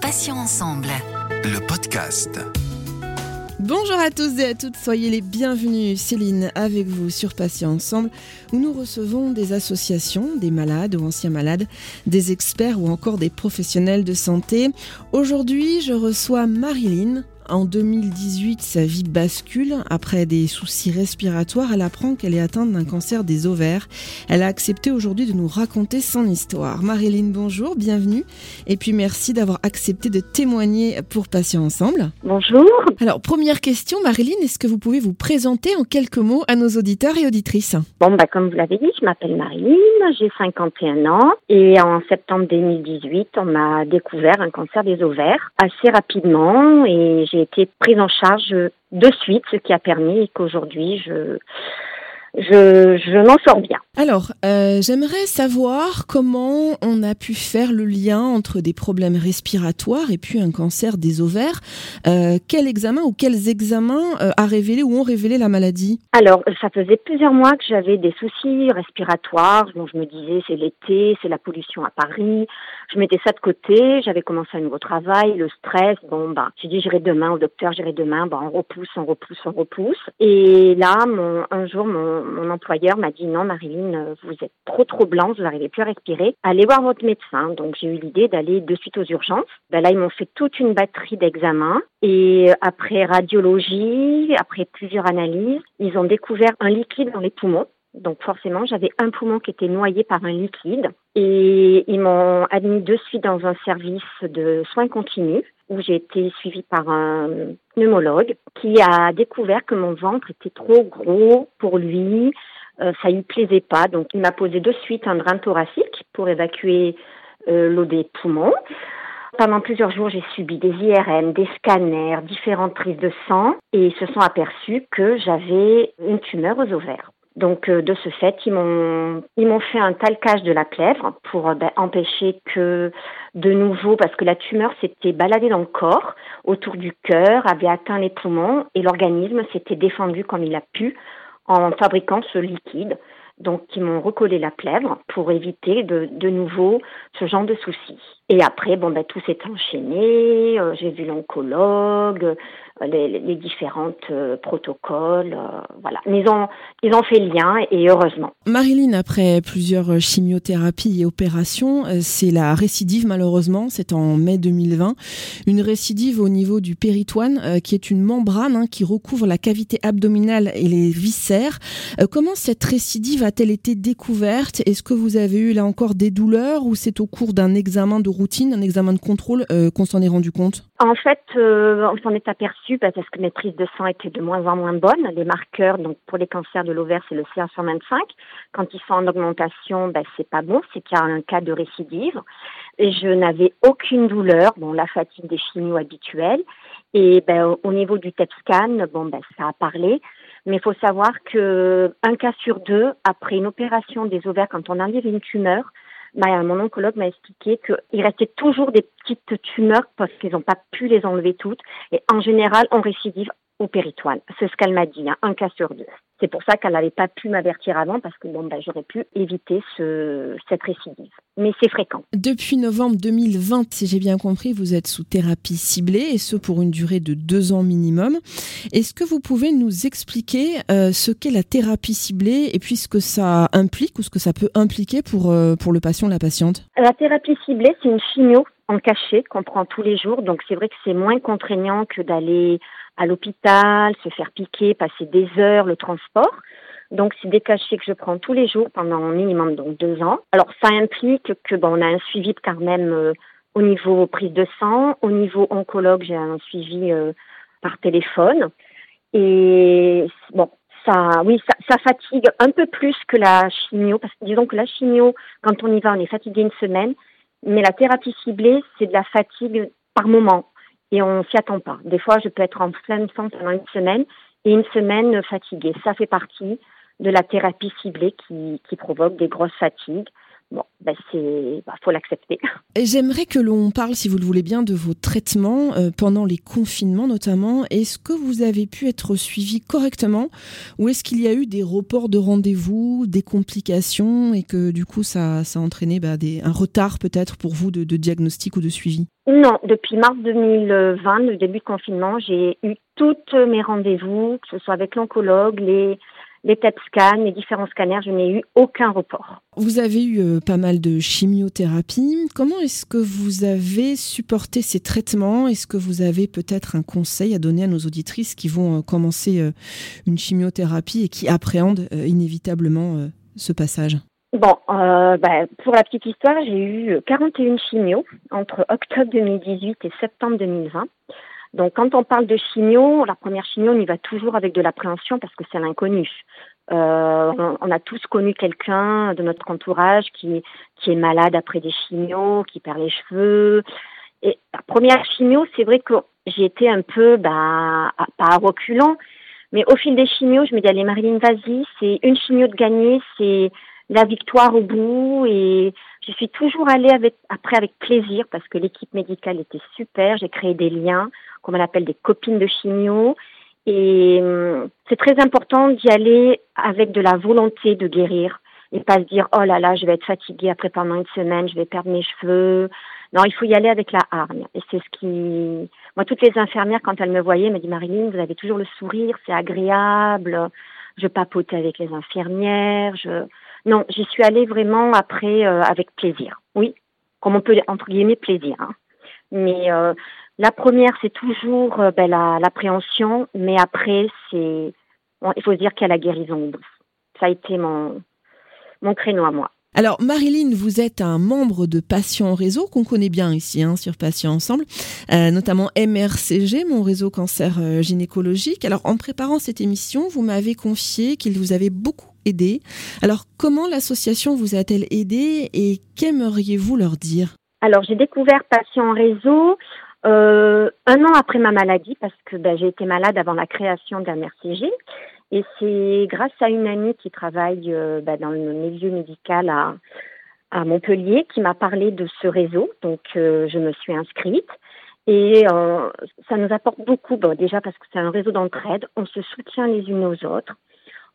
Patients ensemble. Le podcast. Bonjour à tous et à toutes, soyez les bienvenus. Céline avec vous sur Patients Ensemble où nous recevons des associations, des malades ou anciens malades, des experts ou encore des professionnels de santé. Aujourd'hui, je reçois Marilyn. En 2018, sa vie bascule. Après des soucis respiratoires, elle apprend qu'elle est atteinte d'un cancer des ovaires. Elle a accepté aujourd'hui de nous raconter son histoire. Marilyn, bonjour, bienvenue. Et puis merci d'avoir accepté de témoigner pour Patients Ensemble. Bonjour. Alors, première question, Marilyn, est-ce que vous pouvez vous présenter en quelques mots à nos auditeurs et auditrices? Bon, bah, comme vous l'avez dit, je m'appelle Marilyn, j'ai 51 ans et en septembre 2018, on m'a découvert un cancer des ovaires assez rapidement et j'ai été prise en charge de suite, ce qui a permis qu'aujourd'hui je je, je m'en sors bien. Alors, euh, j'aimerais savoir comment on a pu faire le lien entre des problèmes respiratoires et puis un cancer des ovaires. Euh, quel examen ou quels examens euh, a révélé ou ont révélé la maladie? Alors, ça faisait plusieurs mois que j'avais des soucis respiratoires. Donc, je me disais, c'est l'été, c'est la pollution à Paris. Je mettais ça de côté. J'avais commencé un nouveau travail, le stress. Bon, bah, j'ai dit, j'irai demain au docteur, j'irai demain. Bah, on repousse, on repousse, on repousse. Et là, un jour, mon, mon employeur m'a dit non, Marilyn, vous êtes trop trop blanche, vous n'arrivez plus à respirer. Allez voir votre médecin. Donc j'ai eu l'idée d'aller de suite aux urgences. Ben là, ils m'ont fait toute une batterie d'examens et après radiologie, après plusieurs analyses, ils ont découvert un liquide dans les poumons. Donc forcément, j'avais un poumon qui était noyé par un liquide et ils m'ont admis de suite dans un service de soins continus où j'ai été suivie par un pneumologue qui a découvert que mon ventre était trop gros pour lui, euh, ça lui plaisait pas, donc il m'a posé de suite un drain thoracique pour évacuer euh, l'eau des poumons. Pendant plusieurs jours, j'ai subi des IRM, des scanners, différentes prises de sang et ils se sont aperçus que j'avais une tumeur aux ovaires. Donc euh, de ce fait, ils m'ont ils m'ont fait un talcage de la plèvre pour ben, empêcher que de nouveau, parce que la tumeur s'était baladée dans le corps, autour du cœur, avait atteint les poumons et l'organisme s'était défendu comme il a pu en fabriquant ce liquide. Donc, ils m'ont recollé la plèvre pour éviter de, de nouveau ce genre de soucis. Et après, bon, ben, tout s'est enchaîné. Euh, j'ai vu l'oncologue, euh, les, les différentes euh, protocoles, voilà. Ils ont, ils ont fait lien et heureusement. Marilyn, après plusieurs chimiothérapies et opérations, c'est la récidive malheureusement, c'est en mai 2020, une récidive au niveau du péritoine, qui est une membrane hein, qui recouvre la cavité abdominale et les viscères. comment cette récidive a-t-elle été découverte? Est-ce que vous avez eu là encore des douleurs ou c'est au cours d'un examen de routine, un examen de contrôle euh, qu'on s'en est rendu compte En fait, euh, on s'en est aperçu parce que mes prises de sang étaient de moins en moins bonnes. Les marqueurs, donc pour les cancers de l'ovaire, c'est le CA125. Quand ils sont en augmentation, ben, c'est pas bon, c'est qu'il y a un cas de récidive. Et je n'avais aucune douleur, bon, la fatigue des chimios habituels. Et ben, au niveau du TEP scan, bon, ben, ça a parlé. Mais il faut savoir que un cas sur deux, après une opération des ovaires, quand on enlève une tumeur, bah, mon oncologue m'a expliqué qu'il restait toujours des petites tumeurs parce qu'ils n'ont pas pu les enlever toutes. Et en général, on récidive au péritoine. C'est ce qu'elle m'a dit, hein, un cas sur deux. C'est pour ça qu'elle n'avait pas pu m'avertir avant parce que bon, bah, j'aurais pu éviter ce, cette récidive. Mais c'est fréquent. Depuis novembre 2020, si j'ai bien compris, vous êtes sous thérapie ciblée et ce pour une durée de deux ans minimum. Est-ce que vous pouvez nous expliquer euh, ce qu'est la thérapie ciblée et puis ce que ça implique ou ce que ça peut impliquer pour, euh, pour le patient, la patiente? La thérapie ciblée, c'est une chimio en cachet qu'on prend tous les jours. Donc c'est vrai que c'est moins contraignant que d'aller à l'hôpital, se faire piquer, passer des heures, le transport. Donc, c'est des cachets que je prends tous les jours pendant minimum donc deux ans. Alors, ça implique que bon, on a un suivi quand même euh, au niveau prise de sang, au niveau oncologue, j'ai un suivi euh, par téléphone. Et bon, ça, oui, ça, ça, fatigue un peu plus que la chimio, parce que disons que la chimio, quand on y va, on est fatigué une semaine, mais la thérapie ciblée, c'est de la fatigue par moment et on s'y attend pas. Des fois, je peux être en pleine forme pendant une semaine et une semaine fatiguée. Ça fait partie de la thérapie ciblée qui, qui provoque des grosses fatigues. Bon, ben c'est, bah, faut l'accepter. J'aimerais que l'on parle, si vous le voulez bien, de vos traitements euh, pendant les confinements notamment. Est-ce que vous avez pu être suivi correctement ou est-ce qu'il y a eu des reports de rendez-vous, des complications et que du coup ça, ça a entraîné des, un retard peut-être pour vous de, de diagnostic ou de suivi? Non, depuis mars 2020, le début de confinement, j'ai eu tous mes rendez-vous, que ce soit avec l'oncologue, les les TET scans, les différents scanners, je n'ai eu aucun report. Vous avez eu euh, pas mal de chimiothérapie. Comment est-ce que vous avez supporté ces traitements? Est-ce que vous avez peut-être un conseil à donner à nos auditrices qui vont euh, commencer euh, une chimiothérapie et qui appréhendent inévitablement ce passage? Bon, bah, pour la petite histoire, j'ai eu 41 chimios entre octobre 2018 et septembre 2020. Donc, quand on parle de chimio, la première chimio, on y va toujours avec de l'appréhension parce que c'est l'inconnu. Euh, on, a tous connu quelqu'un de notre entourage qui, qui est malade après des chimios, qui perd les cheveux. Et la première chimio, c'est vrai que j'ai été un peu, bah, pas à reculons, mais au fil des chimios, je me dis, allez Marilyn, vas-y, c'est une chimio de gagner, c'est la victoire au bout et je suis toujours allée avec, après avec plaisir parce que l'équipe médicale était super. J'ai créé des liens, comme on appelle des copines de chimio. Et hum, c'est très important d'y aller avec de la volonté de guérir et pas se dire oh là là je vais être fatiguée après pendant une semaine je vais perdre mes cheveux non il faut y aller avec la hargne et c'est ce qui moi toutes les infirmières quand elles me voyaient me disent Marilyn vous avez toujours le sourire c'est agréable je papotais avec les infirmières je non, j'y suis allée vraiment après euh, avec plaisir. Oui, comme on peut entre guillemets plaisir. Hein. Mais euh, la première, c'est toujours euh, ben, l'appréhension, mais après, c'est il faut dire qu'il y a la guérison Ça a été mon mon créneau à moi. Alors Marilyn, vous êtes un membre de Patients Réseau qu'on connaît bien ici hein, sur Patients Ensemble, notamment MRCG, mon réseau cancer gynécologique. Alors en préparant cette émission, vous m'avez confié qu'il vous avait beaucoup aidé. Alors, comment l'association vous a-t-elle aidé et qu'aimeriez-vous leur dire? Alors, j'ai découvert Patient Réseau euh, un an après ma maladie parce que ben, j'ai été malade avant la création d'un RCG. Et c'est grâce à une amie qui travaille euh, ben, dans le milieu médical à, Montpellier qui m'a parlé de ce réseau. Donc, euh, je me suis inscrite. Et ça nous apporte beaucoup, déjà parce que c'est un réseau d'entraide, on se soutient les unes aux autres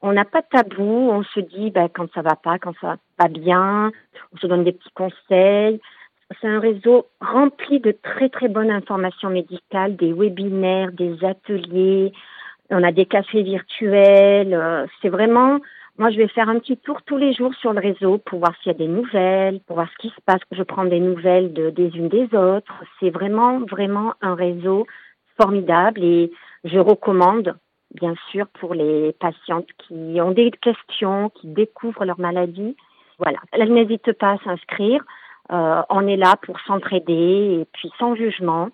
on n'a pas de tabou, on se dit bah, quand ça va pas, quand ça va pas bien, on se donne des petits conseils. C'est un réseau rempli de très très bonnes informations médicales, des webinaires, des ateliers, on a des cafés virtuels. Euh, c'est vraiment, moi je vais faire un petit tour tous les jours sur le réseau pour voir s'il y a des nouvelles, pour voir ce qui se passe. Je prends des nouvelles de, des unes des autres. C'est vraiment vraiment un réseau formidable et je recommande bien sûr, pour les patientes qui ont des questions, qui découvrent leur maladie. Voilà, elles n'hésitent pas à s'inscrire. Euh, on est là pour s'entraider et puis sans jugement.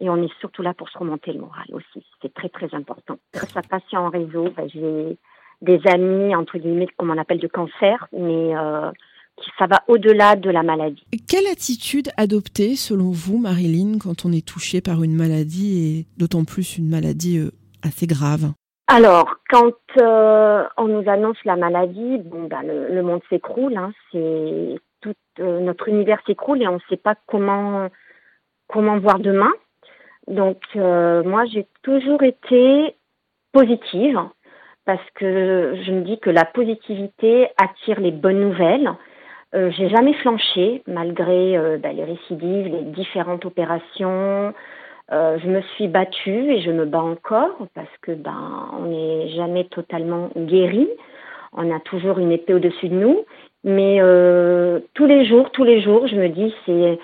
Et on est surtout là pour se remonter le moral aussi. C'est très, très important. Grâce à Patient en réseau, ben, j'ai des amis, entre guillemets, comme on appelle de cancer, mais euh, ça va au-delà de la maladie. Quelle attitude adopter, selon vous, Marilyn, quand on est touché par une maladie et d'autant plus une maladie euh, assez grave? Alors, quand euh, on nous annonce la maladie, bon, bah, le, monde s'écroule. Hein, c'est tout euh, notre univers s'écroule et on ne sait pas comment comment voir demain. Donc, euh, moi, j'ai toujours été positive parce que je me dis que la positivité attire les bonnes nouvelles. Euh, j'ai jamais flanché malgré bah, les récidives, les différentes opérations, euh, je me suis battue et je me bats encore parce que ben on n'est jamais totalement guéri. On a toujours une épée au-dessus de nous, mais euh, tous les jours, tous les jours, je me dis c'est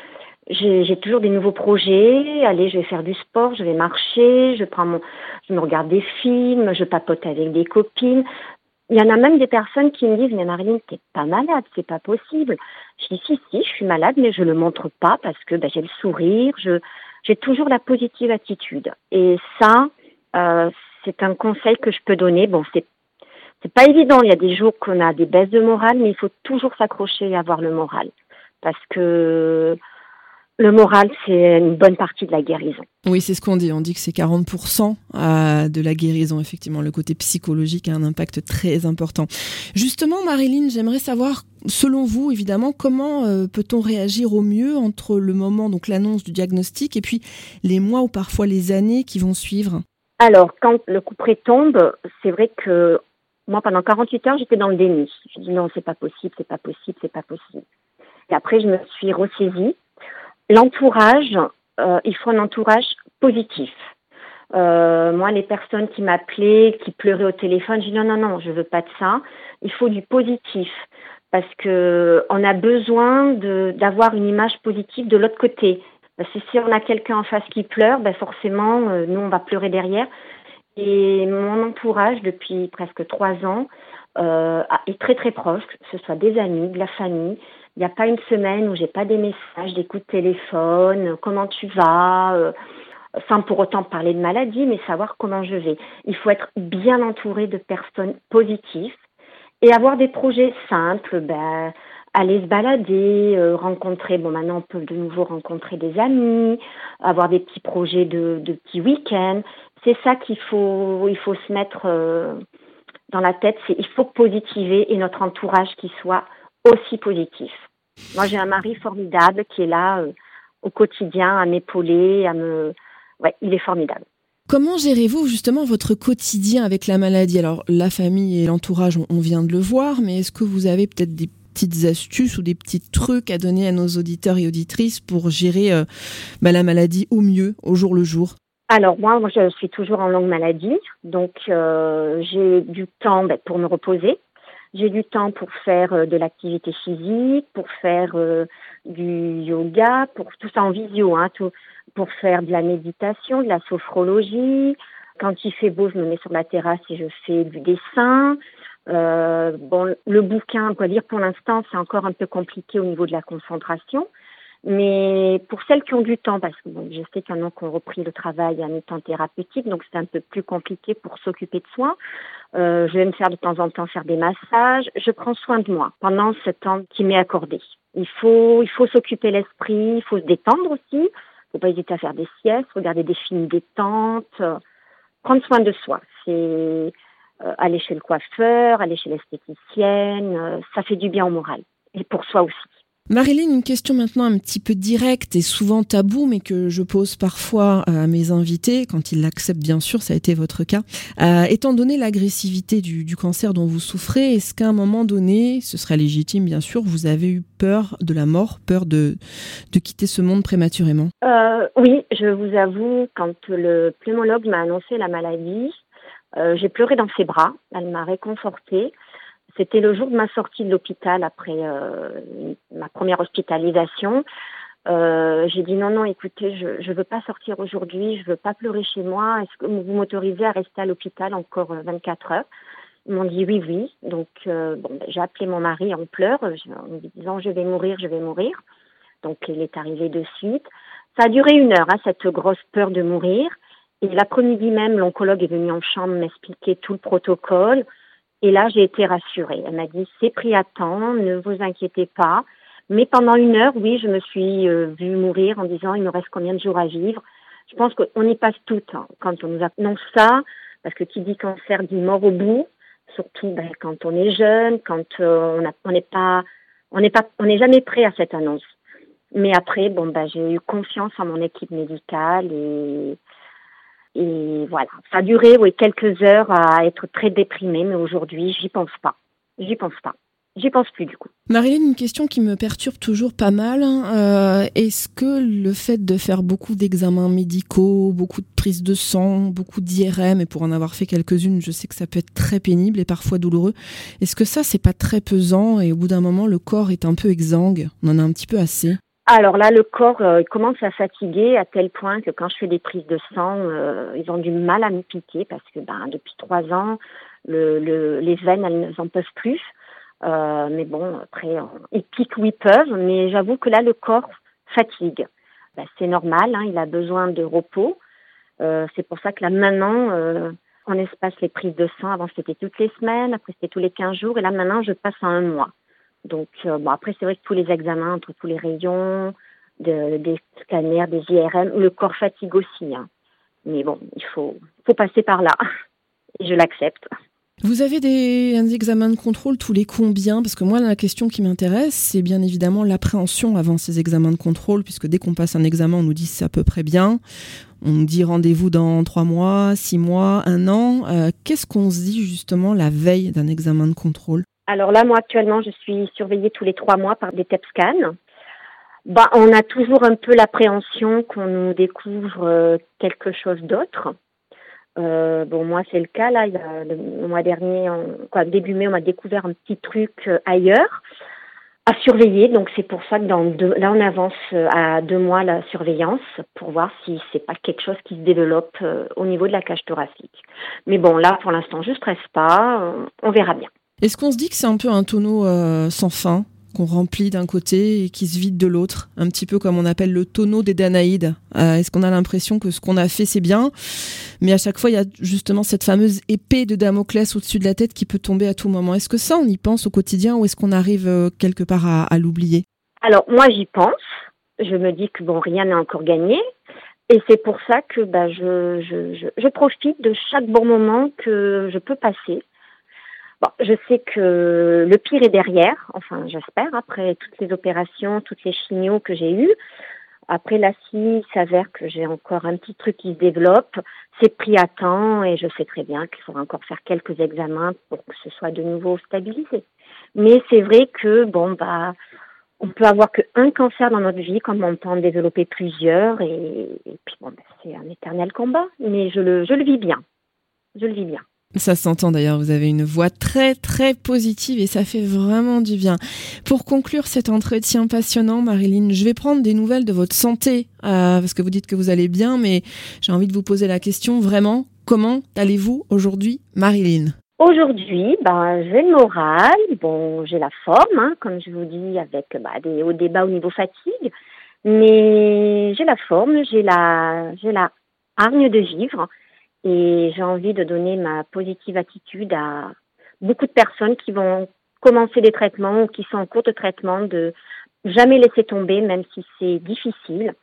j'ai toujours des nouveaux projets. Allez, je vais faire du sport, je vais marcher, je prends je me regarde des films, je papote avec des copines. Il y en a même des personnes qui me disent mais Marilyn, t'es pas malade, c'est pas possible. Je dis si si, je suis malade, mais je le montre pas parce que ben, j'ai le sourire, je j'ai toujours la positive attitude. Et ça, euh, c'est un conseil que je peux donner. Bon, c'est c'est pas évident. Il y a des jours qu'on a des baisses de morale, mais il faut toujours s'accrocher et avoir le moral, parce que Le moral, c'est une bonne partie de la guérison. Oui, c'est ce qu'on dit. On dit que c'est 40% euh, de la guérison. Effectivement, le côté psychologique a un impact très important. Justement, Marilyn, j'aimerais savoir, selon vous, évidemment, comment euh, peut-on réagir au mieux entre le moment, donc l'annonce du diagnostic, et puis les mois ou parfois les années qui vont suivre? Alors, quand le coup près tombe, c'est vrai que moi, pendant 48 heures, j'étais dans le déni. Je dis non, c'est pas possible, c'est pas possible, c'est pas possible. Et après, je me suis ressaisie L'entourage, euh, il faut un entourage positif. Euh, moi, les personnes qui m'appelaient, qui pleuraient au téléphone, je dis non, non, non, je veux pas de ça. Il faut du positif parce que on a besoin d'avoir une image positive de l'autre côté. Parce que si on a quelqu'un en face qui pleure, ben forcément, euh, nous, on va pleurer derrière. Et mon entourage, depuis presque trois ans, est très très proche, que ce soit des amis, de la famille. Il n'y a pas une semaine où j'ai pas des messages, des coups de téléphone, comment tu vas, euh, sans pour autant parler de maladie, mais savoir comment je vais. Il faut être bien entouré de personnes positives et avoir des projets simples, ben, aller se balader, euh, rencontrer, bon maintenant on peut de nouveau rencontrer des amis, avoir des petits projets de, de petits week-ends. C'est ça qu'il faut, il faut se mettre euh, dans la tête, c'est il faut positiver et notre entourage qui soit aussi positif. Moi, j'ai un mari formidable qui est là euh, au quotidien à m'épauler, à me. Ouais, il est formidable. Comment gérez-vous justement votre quotidien avec la maladie? Alors, la famille et l'entourage, on vient de le voir, mais est-ce que vous avez peut-être des petites astuces ou des petits trucs à donner à nos auditeurs et auditrices pour gérer euh, bah, la maladie au mieux, au jour le jour? Alors moi, moi, je suis toujours en longue maladie, donc euh, j'ai du temps ben, pour me reposer. J'ai du temps pour faire euh, de l'activité physique, pour faire euh, du yoga, pour tout ça en visio, hein, pour faire de la méditation, de la sophrologie. Quand il fait beau, je me mets sur la terrasse et je fais du dessin. Euh, bon, le bouquin, on dire pour l'instant, c'est encore un peu compliqué au niveau de la concentration. Mais pour celles qui ont du temps, parce que bon, je sais qu'il y en a qui ont repris le travail à mi-temps thérapeutique, donc c'est un peu plus compliqué pour s'occuper de soi. Euh, je vais me faire de temps en temps faire des massages. Je prends soin de moi pendant ce temps qui m'est accordé. Il faut, il faut s'occuper l'esprit, il faut se détendre aussi. Faut pas hésiter à faire des siestes, regarder des films détentes, euh, prendre soin de soi. C'est euh, aller chez le coiffeur, aller chez l'esthéticienne. Euh, ça fait du bien au moral et pour soi aussi. Marilyn, une question maintenant un petit peu directe et souvent taboue, mais que je pose parfois à mes invités, quand ils l'acceptent bien sûr, ça a été votre cas. Euh, étant donné l'agressivité du, cancer dont vous souffrez, est-ce qu'à un moment donné, ce serait légitime bien sûr, vous avez eu peur de la mort, peur de, quitter ce monde prématurément? Euh, Oui, je vous avoue, quand le pneumologue m'a annoncé la maladie, euh, j'ai pleuré dans ses bras, elle m'a réconfortée. C'était le jour de ma sortie de l'hôpital après euh, ma première hospitalisation. Euh, j'ai dit non, non, écoutez, je ne veux pas sortir aujourd'hui, je veux pas pleurer chez moi. Est-ce que vous m'autorisez à rester à l'hôpital encore 24 euh, heures? Ils m'ont dit oui, oui. Donc, bon, ben, j'ai appelé mon mari en pleurs, en lui disant je vais mourir, je vais mourir. Donc, il est arrivé de suite. Ça a duré une heure, hein, cette grosse peur de mourir. Et l'après-midi même, l'oncologue est venu en chambre m'expliquer tout le protocole. Et là, j'ai été rassurée. Elle m'a dit, c'est pris à temps, ne vous inquiétez pas. Mais pendant une heure, oui, je me suis euh, vue mourir en disant, il me reste combien de jours à vivre? Je pense qu'on y passe toutes hein, quand on nous annonce ça, parce que qui dit cancer dit mort au bout, surtout ben, quand on est jeune, quand euh, on n'est pas, on n'est pas, on n'est jamais prêt à cette annonce. Mais après, bon, ben, j'ai eu confiance en mon équipe médicale et et voilà, ça a duré oui, quelques heures à être très déprimée, mais aujourd'hui, j'y pense pas. J'y pense pas. J'y pense plus du coup. Marilyn, une question qui me perturbe toujours pas mal. Hein. Euh, est-ce que le fait de faire beaucoup d'examens médicaux, beaucoup de prises de sang, beaucoup d'IRM, et pour en avoir fait quelques-unes, je sais que ça peut être très pénible et parfois douloureux. Est-ce que ça, c'est pas très pesant et au bout d'un moment, le corps est un peu exsangue? On en a un petit peu assez alors là, le corps euh, commence à fatiguer à tel point que quand je fais des prises de sang, euh, ils ont du mal à me piquer parce que ben, depuis trois ans, le, le, les veines, elles n'en peuvent plus. Euh, mais bon, après, ils piquent où ils peuvent, mais j'avoue que là, le corps fatigue. Ben, c'est normal, hein, il a besoin de repos. c'est pour ça que là, maintenant, on espace les prises de sang. Avant, c'était toutes les semaines, après, c'était tous les 15 jours, et là, maintenant, je passe à un mois. Donc, euh, bon, après, c'est vrai que tous les examens, tous les rayons, des scanners, des IRM. Le corps fatigue aussi. Hein. Mais bon, il faut, faut passer par là. Je l'accepte. Vous avez des examens de contrôle tous les combien? Parce que moi, la question qui m'intéresse, c'est bien évidemment l'appréhension avant ces examens de contrôle, puisque dès qu'on passe un examen, on nous dit c'est à peu près bien. On nous dit rendez-vous dans trois mois, six mois, un an. Euh, qu'est-ce qu'on se dit justement la veille d'un examen de contrôle? Alors là, moi actuellement, je suis surveillée tous les trois mois par des TEP scans. Bah, on a toujours un peu l'appréhension qu'on nous découvre euh, quelque chose d'autre. Euh, bon, moi, c'est le cas. Là, il y a, le, mois dernier, quoi, début mai, on m'a découvert un petit truc euh, ailleurs à surveiller. Donc, c'est pour ça que dans deux, là, on avance euh, à deux mois la surveillance pour voir si c'est pas quelque chose qui se développe au niveau de la cage thoracique. Mais bon, là, pour l'instant, je stresse pas. on verra bien. Est-ce qu'on se dit que c'est un peu un tonneau sans fin qu'on remplit d'un côté et qui se vide de l'autre, un petit peu comme on appelle le tonneau des Danaïdes. Euh, est-ce qu'on a l'impression que ce qu'on a fait c'est bien, mais à chaque fois il y a justement cette fameuse épée de Damoclès au-dessus de la tête qui peut tomber à tout moment. Est-ce que ça on y pense au quotidien ou est-ce qu'on arrive euh, quelque part à, l'oublier? Alors moi j'y pense. Je me dis que bon rien n'est encore gagné. Et c'est pour ça que bah, je profite de chaque bon moment que je peux passer Bon, je sais que le pire est derrière, enfin j'espère, après toutes les opérations, toutes les chignots que j'ai eues. Après la scie, il s'avère que j'ai encore un petit truc qui se développe. C'est pris à temps et je sais très bien qu'il faudra encore faire quelques examens pour que ce soit de nouveau stabilisé. Mais c'est vrai que bon bah on peut avoir qu'un cancer dans notre vie, comme on peut en développer plusieurs, et, puis bon, bah, c'est un éternel combat. Mais je le, je le vis bien. Je le vis bien. Ça s'entend d'ailleurs, vous avez une voix très très positive et ça fait vraiment du bien. Pour conclure cet entretien passionnant, Marilyn, je vais prendre des nouvelles de votre santé, euh, parce que vous dites que vous allez bien, mais j'ai envie de vous poser la question vraiment, comment allez-vous aujourd'hui, Marilyn? Aujourd'hui, ben, j'ai le moral, bon, j'ai la forme, hein, comme je vous dis, avec bah, des hauts débats au niveau fatigue, mais j'ai la forme, j'ai la, j'ai la hargne de vivre. Et j'ai envie de donner ma positive attitude à beaucoup de personnes qui vont commencer des traitements ou qui sont en cours de traitement, de jamais laisser tomber, même si c'est difficile.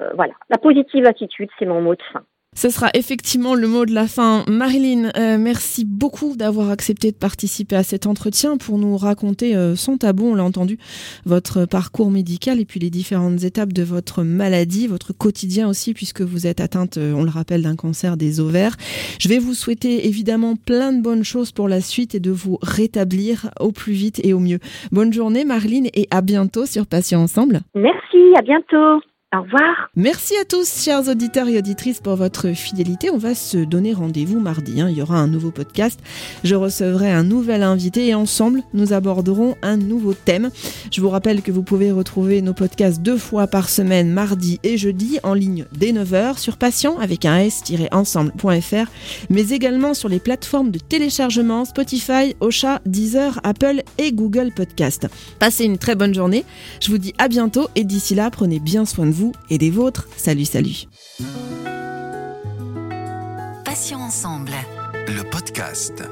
Euh, voilà, la positive attitude, c'est mon mot de fin. Ce sera effectivement le mot de la fin. Marilyn, euh, merci beaucoup d'avoir accepté de participer à cet entretien pour nous raconter euh, son tabou, on l'a entendu, votre parcours médical et puis les différentes étapes de votre maladie, votre quotidien aussi, puisque vous êtes atteinte, euh, on le rappelle, d'un cancer des ovaires. Je vais vous souhaiter évidemment plein de bonnes choses pour la suite et de vous rétablir au plus vite et au mieux. Bonne journée Marilyn et à bientôt sur Patient Ensemble. Merci, à bientôt. Au revoir. Merci à tous, chers auditeurs et auditrices, pour votre fidélité. On va se donner rendez-vous mardi. Hein. Il y aura un nouveau podcast. Je recevrai un nouvel invité et ensemble, nous aborderons un nouveau thème. Je vous rappelle que vous pouvez retrouver nos podcasts deux fois par semaine, mardi et jeudi, en ligne dès 9h sur patient avec un s-ensemble.fr, mais également sur les plateformes de téléchargement Spotify, Ocha, Deezer, Apple et Google Podcast. Passez une très bonne journée. Je vous dis à bientôt et d'ici là, prenez bien soin de vous vous et des vôtres. Salut, salut. Passions ensemble. Le podcast.